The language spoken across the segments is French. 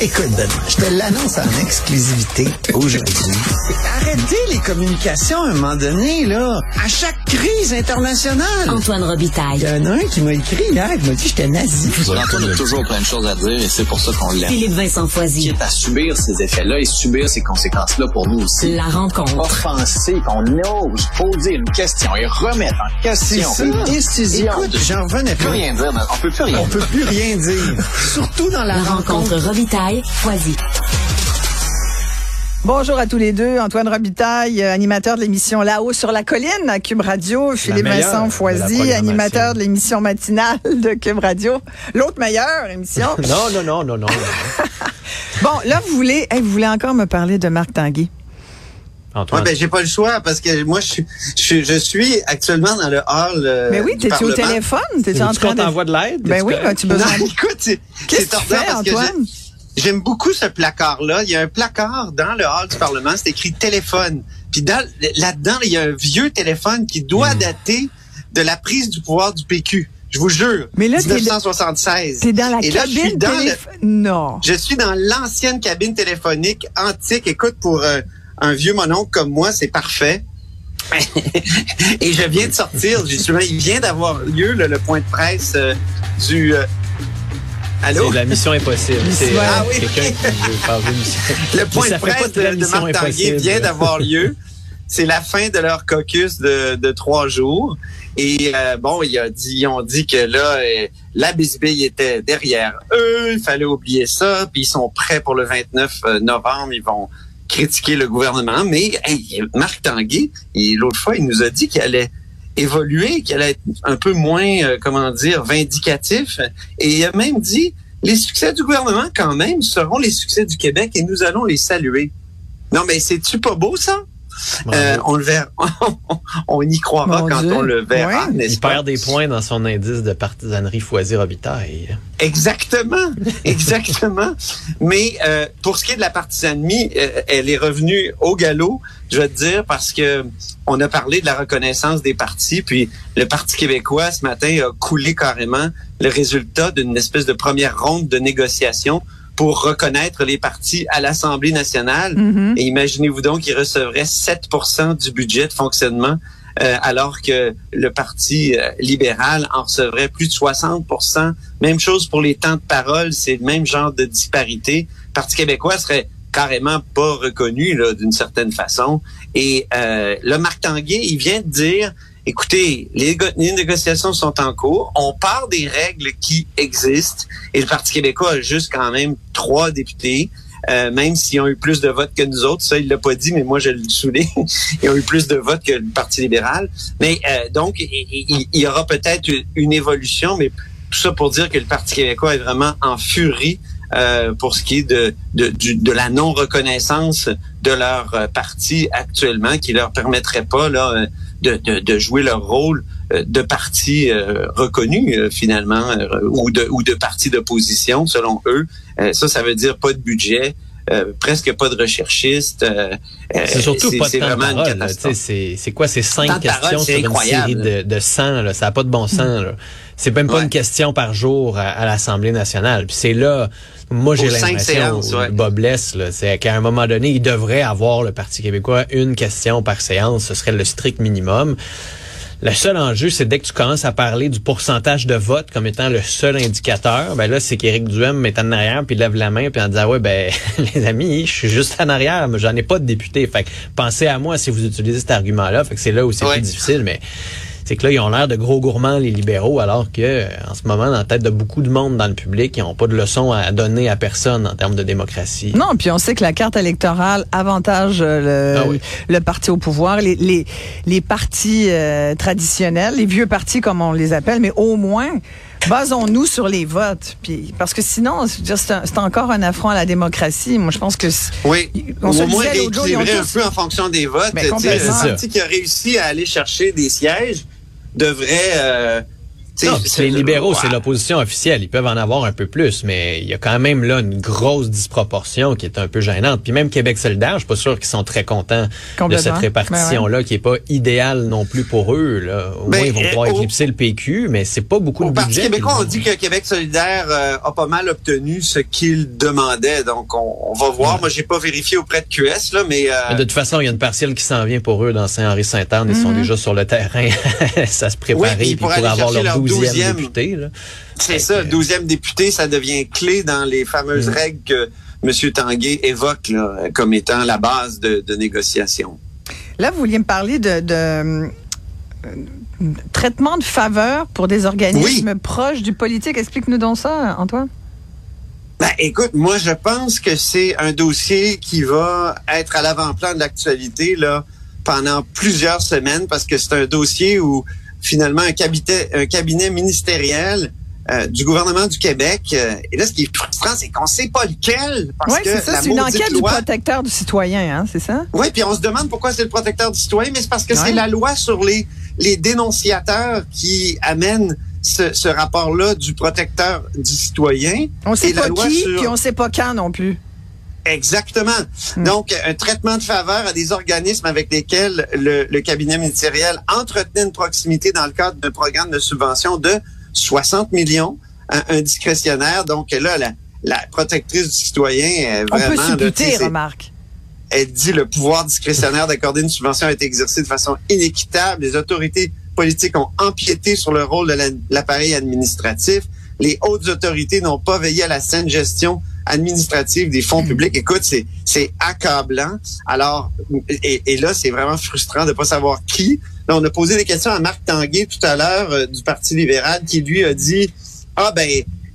Écoute, Benoît, je te l'annonce en exclusivité aujourd'hui. Arrêtez les communications à un moment donné, là. À chaque crise internationale. Antoine Il Robitaille. y en a un qui m'a écrit hier, il m'a dit que j'étais nazi. Antoine a toujours plein de choses à dire et c'est pour ça qu'on l'aime. Philippe Vincent Qui Foisy. est à subir ces effets-là et subir ces conséquences-là pour nous aussi. La rencontre. Offenser, qu'on ose poser une question et remettre en question une décision. Écoute, de- j'en revenais peut plus. rien dire, on peut plus rien On peut dire. plus rien dire. Surtout dans la, La rencontre Robitaille. Foisy. Bonjour à tous les deux. Antoine Robitaille, euh, animateur de l'émission Là-haut sur la colline à Cube Radio. Philippe Vincent Foisy, animateur de l'émission matinale de Cube Radio. L'autre meilleure émission. Non, non, non, non, non. bon, là, vous voulez, hey, vous voulez encore me parler de Marc Tanguy? Antoine. Ouais, ben j'ai pas le choix parce que moi je suis je, suis- je suis actuellement dans le hall euh, Mais oui, t'es-tu au téléphone? T'es-tu en train qu'on de... t'envoie de l'aide? Ben oui, as-tu Non, besoin écoute, c'est Qu'est-ce c'est que tu ordinaire fais, parce que Antoine? J'aime beaucoup ce placard là, il y a un placard dans le hall du Parlement, c'est écrit téléphone. Puis dans- là-dedans, il y a un vieux téléphone qui doit Hmm. dater de la prise du pouvoir du PQ. Je vous jure. Mais là, t'es- 1976. T'es dans la Et là, je suis cabine le- téléphone. Non. Je suis dans l'ancienne cabine téléphonique antique. Écoute, pour euh, un vieux mononcle comme moi, c'est parfait. Et je viens de sortir, justement, il vient d'avoir lieu le, le point de presse euh, du... euh, Allô? C'est la mission impossible. C'est Ouais. euh, Ah oui. quelqu'un qui veut faire une mission. Le point de presse de Marc Tanguay vient d'avoir lieu. C'est la fin de leur caucus de, de trois jours. Et euh, bon, il a dit, ils ont dit que là, euh, la bisbille était derrière eux. Il fallait oublier ça. Puis ils sont prêts pour le 29 novembre. Ils vont critiquer le gouvernement. Mais hey, Marc Tanguay, l'autre fois, il nous a dit qu'il allait évoluer, qu'il allait être un peu moins, euh, comment dire, vindicatif. Et il a même dit, les succès du gouvernement, quand même, seront les succès du Québec et nous allons les saluer. Non, mais c'est-tu pas beau, ça? Euh, on le verra. on y croira Mon quand Dieu. on le verra, Ouais. Il pas? perd des points dans son indice de partisanerie Foisy-Robitaille. Exactement, exactement. Mais euh, pour ce qui est de la partisanerie, euh, elle est revenue au galop, je vais te dire, parce que on a parlé de la reconnaissance des partis, puis le Parti québécois ce matin a coulé carrément le résultat d'une espèce de première ronde de négociations pour reconnaître les partis à l'Assemblée nationale. Mhm. Et imaginez-vous donc qu'ils recevraient 7% du budget de fonctionnement, euh, alors que le Parti euh, libéral en recevrait plus de 60% Même chose pour les temps de parole, c'est le même genre de disparité. Le Parti québécois serait carrément pas reconnu d'une certaine façon. Et euh, le Marc Tanguay, il vient de dire, écoutez, les, go- les négociations sont en cours, on part des règles qui existent, et le Parti québécois a juste quand même trois députés. Euh, même s'ils ont eu plus de votes que nous autres, ça il l'a pas dit, mais moi je le souligne, ils ont eu plus de votes que le Parti libéral. Mais euh, donc il, y aura peut-être une- évolution, mais tout ça pour dire que le Parti québécois est vraiment en furie euh, pour ce qui est de, de, la non-reconnaissance de leur parti actuellement, qui leur permettrait pas là, de, de, jouer leur rôle euh, de parti euh, reconnu euh, finalement, euh, ou de ou de parti d'opposition selon eux. Ça, ça veut dire pas de budget. Euh, presque pas de recherchistes. euh, euh, C'est surtout pas de temps de une parole. C'est c'est quoi? C'est Temps cinq questions c'est sur une incroyable. série de, de 100. Là. Ça n'a pas de bon sens. là. C'est même pas Ouais. une question par jour à, à l'Assemblée nationale. Puis c'est là, moi j'ai l'impression, ouais. Bob blesse, là, c'est qu'à un moment donné, il devrait avoir le Parti québécois une question par séance. Ce serait le strict minimum. Le seul enjeu, c'est dès que tu commences à parler du pourcentage de vote comme étant le seul indicateur, ben là, c'est qu'Éric Duhem est en arrière, puis lève la main, puis en disant, ouais, ben, les amis, je suis juste en arrière, mais j'en ai pas de député. Fait que pensez à moi si vous utilisez cet argument-là. Fait que c'est là où c'est Ouais. plus difficile, mais c'est que là, ils ont l'air de gros gourmands, les libéraux, alors que, euh, en ce moment, dans la tête de beaucoup de monde dans le public, ils n'ont pas de leçons à donner à personne en termes de démocratie. Non, puis on sait que la carte électorale avantage euh, le, Ah oui. le parti au pouvoir, les, les, les partis euh, traditionnels, les vieux partis comme on les appelle, mais au moins basons-nous sur les votes. Puis parce que sinon, c'est encore un affront à la démocratie. Moi, je pense que c'est- Oui. On se au moins jour, ils ont un tous- peu en fonction des votes. Ben, Tu sais, complètement. un parti qui a réussi à aller chercher des sièges devrait euh, Non, les libéraux, c'est l'opposition officielle. Ils peuvent en avoir un peu plus, mais il y a quand même là une grosse disproportion qui est un peu gênante. Puis même Québec solidaire, je suis pas sûr qu'ils sont très contents de cette répartition-là, qui est pas idéale non plus pour eux. Là. Au moins, ils vont pouvoir éclipser le PQ, mais c'est pas beaucoup de budget. Parti québécois, on dit que Québec solidaire euh, a pas mal obtenu ce qu'il demandait. Donc, on, va voir. Moi, j'ai pas vérifié auprès de QS, là, mais, euh, De toute façon, il y a une partielle qui s'en vient pour eux dans Saint-Henri-Saint-Anne. Ils sont mhm. déjà sur le terrain. Ça se prépare. puis pour, avoir leur 12e député. C'est ça, le 12e député, ça devient clé dans les fameuses mm. règles que M. Tanguay évoque comme étant la base de, négociation. Là, vous vouliez me parler de, euh, traitement de faveur pour des organismes proches du politique. Explique-nous donc ça, Antoine. Ben, écoute, moi, je pense que c'est un dossier qui va être à l'avant-plan de l'actualité là pendant plusieurs semaines parce que c'est un dossier où finalement un cabinet, un cabinet ministériel euh, du gouvernement du Québec. Euh, et là, ce qui est frustrant, c'est qu'on sait pas lequel. Oui, c'est ça, c'est une enquête du protecteur du citoyen, hein, c'est ça? Oui, puis on se demande pourquoi c'est le protecteur du citoyen, mais c'est parce que c'est la loi sur les, les dénonciateurs qui amène ce, ce rapport-là du protecteur du citoyen. On sait pas qui, puis on sait pas quand non plus. Exactement. Hmm. Donc, un traitement de faveur à des organismes avec lesquels le, le, cabinet ministériel entretenait une proximité dans le cadre d'un programme de subvention de 60 millions, un, discrétionnaire. Donc là, la, la protectrice du citoyen, On vraiment... On peut se remarque. Elle dit le pouvoir discrétionnaire d'accorder une subvention a été exercé de façon inéquitable. Les autorités politiques ont empiété sur le rôle de l'appareil administratif. Les hautes autorités n'ont pas veillé à la saine gestion administrative des fonds publics. Écoute, c'est c'est accablant. Alors, et, et là, c'est vraiment frustrant de pas savoir qui. Là, on a posé des questions à Marc Tanguay tout à l'heure euh, du Parti libéral qui lui a dit ah ben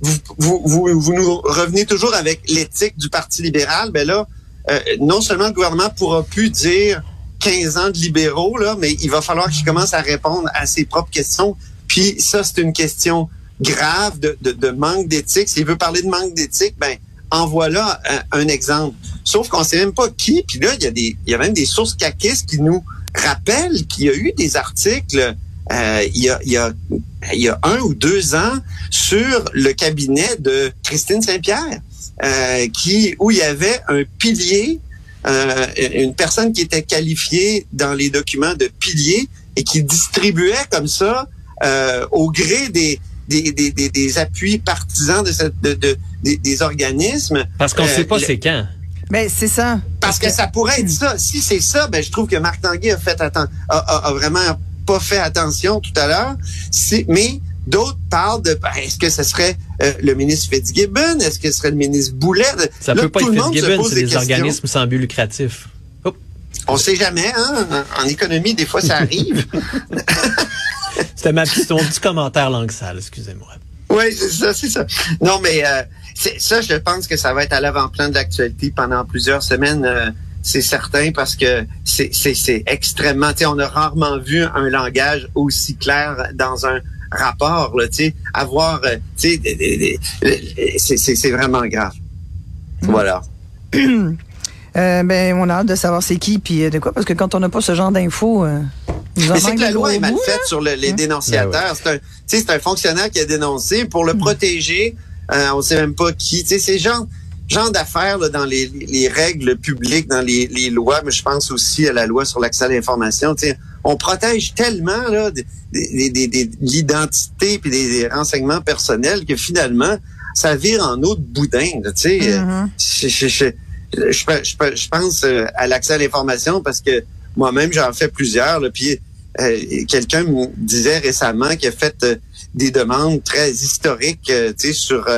vous vous vous, vous nous revenez toujours avec l'éthique du Parti libéral. Ben là, euh, non seulement le gouvernement pourra plus dire 15 ans de libéraux là, mais il va falloir qu'il commence à répondre à ses propres questions. Puis ça, c'est une question grave de, de, manque d'éthique. S'il veut parler de manque d'éthique, ben en voilà un, exemple. Sauf qu'on sait même pas qui. Puis là, il y a des, il y a même des sources caquistes qui nous rappellent qu'il y a eu des articles euh, il, y a, y a, un ou deux ans sur le cabinet de Christine Saint-Pierre, euh, qui où il y avait un pilier, euh, une personne qui était qualifiée dans les documents de pilier et qui distribuait comme ça au gré des des, des, des, des appuis partisans de, cette, de, de des, organismes. Parce qu'on ne sait pas euh, c'est quand. Mais c'est ça. Parce, que, ça pourrait être ça. Si c'est ça, ben je trouve que Marc Tanguay a fait a, a, vraiment pas fait attention tout à l'heure. Mais d'autres parlent de ben, est-ce que ce serait euh, le ministre Fitzgibbon, est-ce que ce serait le ministre Boulet? Ça peut pas être Fitzgibbon, c'est des, organismes sans but lucratif. On sait jamais, hein? En, économie, des fois, ça arrive. C'était ma question du commentaire langue sale, excusez-moi. Oui, c'est ça, c'est ça. Non, mais euh, ça, je pense que ça va être à l'avant-plan de l'actualité pendant plusieurs semaines. Euh, c'est certain parce que c'est, extrêmement. On a rarement vu un langage aussi clair dans un rapport. Là, avoir, euh, c'est, c'est vraiment grave. Mm. Voilà. Euh, ben, on a hâte de savoir c'est qui puis de quoi parce que quand on n'a pas ce genre d'infos. Mais c'est que la loi est mal faite sur les hein? dénonciateurs. C'est un, un fonctionnaire qui a dénoncé pour le hmm. protéger. Euh, on sait même pas qui. C'est ce genre, genre d'affaires dans les, les, règles publiques, dans les, les, lois, mais je pense aussi à la loi sur l'accès à l'information. On protège tellement là, l'identité puis des, renseignements personnels que finalement, ça vire en eau de boudin. Tu sais, mm-hmm. je, je, je, je, pense euh, à l'accès à l'information parce que moi-même, j'en fais plusieurs. Là, puis euh, quelqu'un me disait récemment qu'il a fait euh, des demandes très historiques, euh, tu sais, sur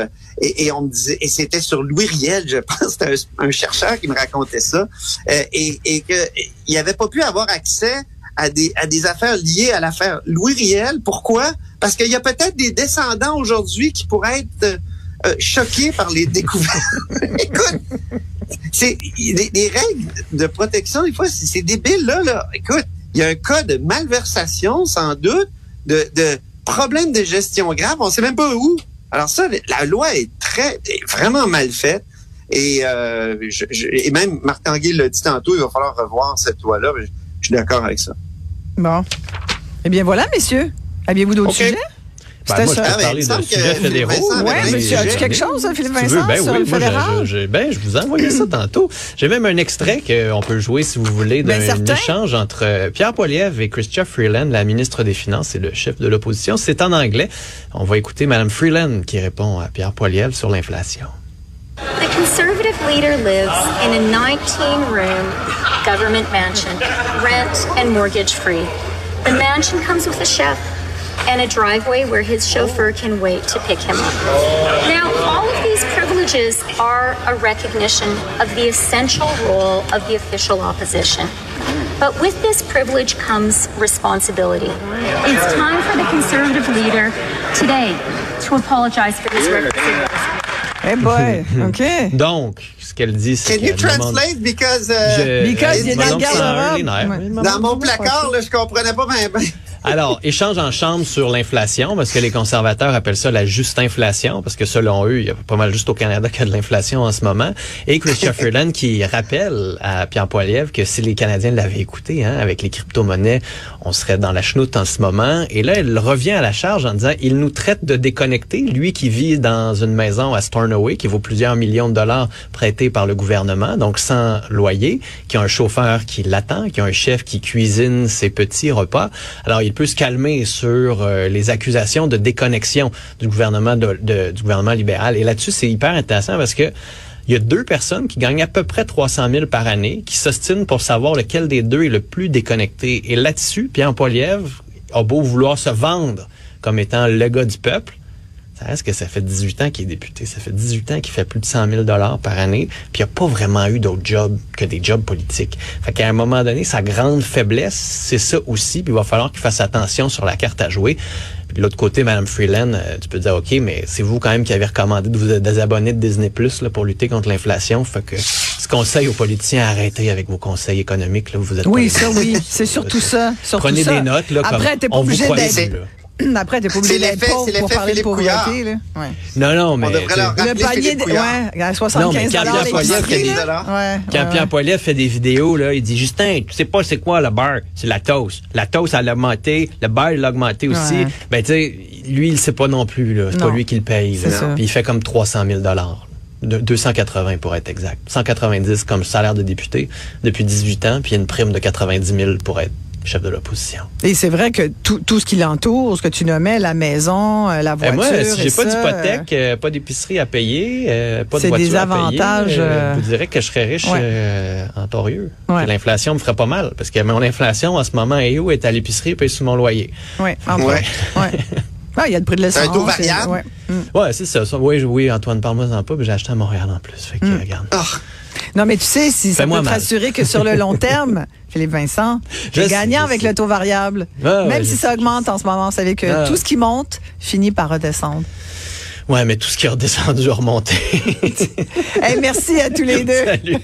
et, et, on me disait et c'était sur Louis Riel, je pense, c'était un, chercheur qui me racontait ça, et, et que il avait pas pu avoir accès à des à des affaires liées à l'affaire Louis Riel. Pourquoi? Parce qu'il y a peut-être des descendants aujourd'hui qui pourraient être choqués par les découvertes. Écoute, c'est les, règles de protection, des fois, c'est débile, là, là. Écoute, il y a un cas de malversation, sans doute, de, de problème de gestion grave, on sait même pas où. Alors ça, la loi est très, vraiment mal faite. Et, euh, je, et même Marc Tanguay l'a dit tantôt, il va falloir revoir cette loi-là. Je, suis d'accord avec ça. Bon. Eh bien voilà, messieurs. Aviez-vous d'autres sujets? Ben, C'était moi, je ça. peux Ah, mais parler il de sujets fédéraux. Ouais, de mais tu as-tu sujets. quelque chose, Philippe Vincent, veux? Ben sur oui, le moi, je- fédéral? je, je- ben, je vous envoyais ça tantôt. J'ai même un extrait qu'on peut jouer, si vous voulez, Ben, d'un certain. échange entre euh, Pierre Poilievre et Chrystia Freeland, la ministre des Finances et le chef de l'opposition. C'est en anglais. On va écouter Mme Freeland qui répond à Pierre Poilievre sur l'inflation. The conservative leader lives in a 19 room government mansion, rent and mortgage free. The mansion comes with a chef and a driveway where his chauffeur can wait to pick him up. Now, all of these privileges are a recognition of the essential role of the official opposition. But with this privilege comes responsibility. It's time for the conservative leader today to apologize for his reputation. Eh boy, OK. Donc, ce qu'elle dit, c'est Can you qu'elle demande- translate? Because euh, Je- Because elle il est dit dans le donc sans garde-robe. les nerfs. Ouais. Mais dans mon placard, là, je comprenais pas bien. Alors, échange en chambre sur l'inflation, parce que les conservateurs appellent ça la juste inflation, parce que selon eux, il y a pas mal juste au Canada qu'il y a de l'inflation en ce moment. Et Christian Freeland qui rappelle à Pierre Poilievre que si les Canadiens l'avaient écouté, hein, avec les crypto-monnaies, on serait dans la chenoute en ce moment. Et là, elle revient à la charge en disant, il nous traite de déconnectés, lui qui vit dans une maison à Stornoway, qui vaut plusieurs millions de dollars prêtés par le gouvernement, donc sans loyer, qui a un chauffeur qui l'attend, qui a un chef qui cuisine ses petits repas. Alors, il peut se calmer sur euh, les accusations de déconnexion du gouvernement libéral. Et là-dessus, c'est hyper intéressant parce que il y a deux personnes qui gagnent à peu près 300 000 par année, qui s'ostinent pour savoir lequel des deux est le plus déconnecté. Et là-dessus, Pierre Poilievre a beau vouloir se vendre comme étant le gars du peuple, ça reste que ça fait 18 ans qu'il est député. Ça fait 18 ans qu'il fait plus de 100 000 dollars par année. Puis il n'a pas vraiment eu d'autres jobs que des jobs politiques. Fait qu'à un moment donné, sa grande faiblesse, c'est ça aussi. Puis il va falloir qu'il fasse attention sur la carte à jouer. Puis de l'autre côté, Mme Freeland, euh, tu peux dire, OK, mais c'est vous quand même qui avez recommandé de vous désabonner de Disney Plus pour lutter contre l'inflation. Fait que ce conseil aux politiciens, arrêtez avec vos conseils économiques. Là, vous êtes Oui, ça, oui. C'est surtout ça. surtout Prenez ça. des notes. Là, Après, t'es pas on vous obligé d'être... Après, t'es pas obligé C'est d'être l'effet- pauvre c'est pour parler de pauvreté. Là. Ouais. Non, non, mais... On devrait tu sais, leur Le panier, de, ouais, à 75 Non, mais quand Pierre Poilievre là. dit- Ouais, ouais, fait des vidéos, là, il dit Justin, tu sais pas c'est quoi le beurre? C'est la toast. La toast, elle a augmenté, le beurre, il a augmenté aussi. Ouais. Ben, tu sais, lui, il sait pas non plus, là. C'est pas lui qui le paye, C'est là. ça. Puis il fait comme 300 000 de 280 pour être exact. 190 comme salaire de député depuis 18 ans, puis une prime de 90 000 pour être chef de l'opposition. Et c'est vrai que tout, tout ce qui l'entoure, ce que tu nommais, la maison, euh, la Eh, voiture, moi, si j'ai pas d'hypothèque, euh, pas d'épicerie à payer, euh, pas de C'est voiture des à payer, avantages, euh, euh, je vous dirais que je serais riche ouais. euh, en torieux. Ouais. L'inflation me ferait pas mal, parce que mon inflation en ce moment est où? Est à l'épicerie et paye sous mon loyer. Oui, entre Ouais. Ah, il y a le prix de l'essence. C'est un taux variable? ouais. Mm. Ouais, c'est ça. ça. Oui, oui, Antoine, parle-moi-en pas, puis j'ai acheté à Montréal en plus. Fait que, Mm. regarde. Ah, Non, mais tu sais, si ça peut te rassurer que sur le long terme, Philippe Vincent, Je tu es sais, gagnant avec sais. le taux variable. Ah, Même ouais, si ça augmente en ce moment, vous savez que Ah. tout ce qui monte finit par redescendre. Ouais, mais tout ce qui est redescendu a remonté. Hey, merci à tous les deux. Salut.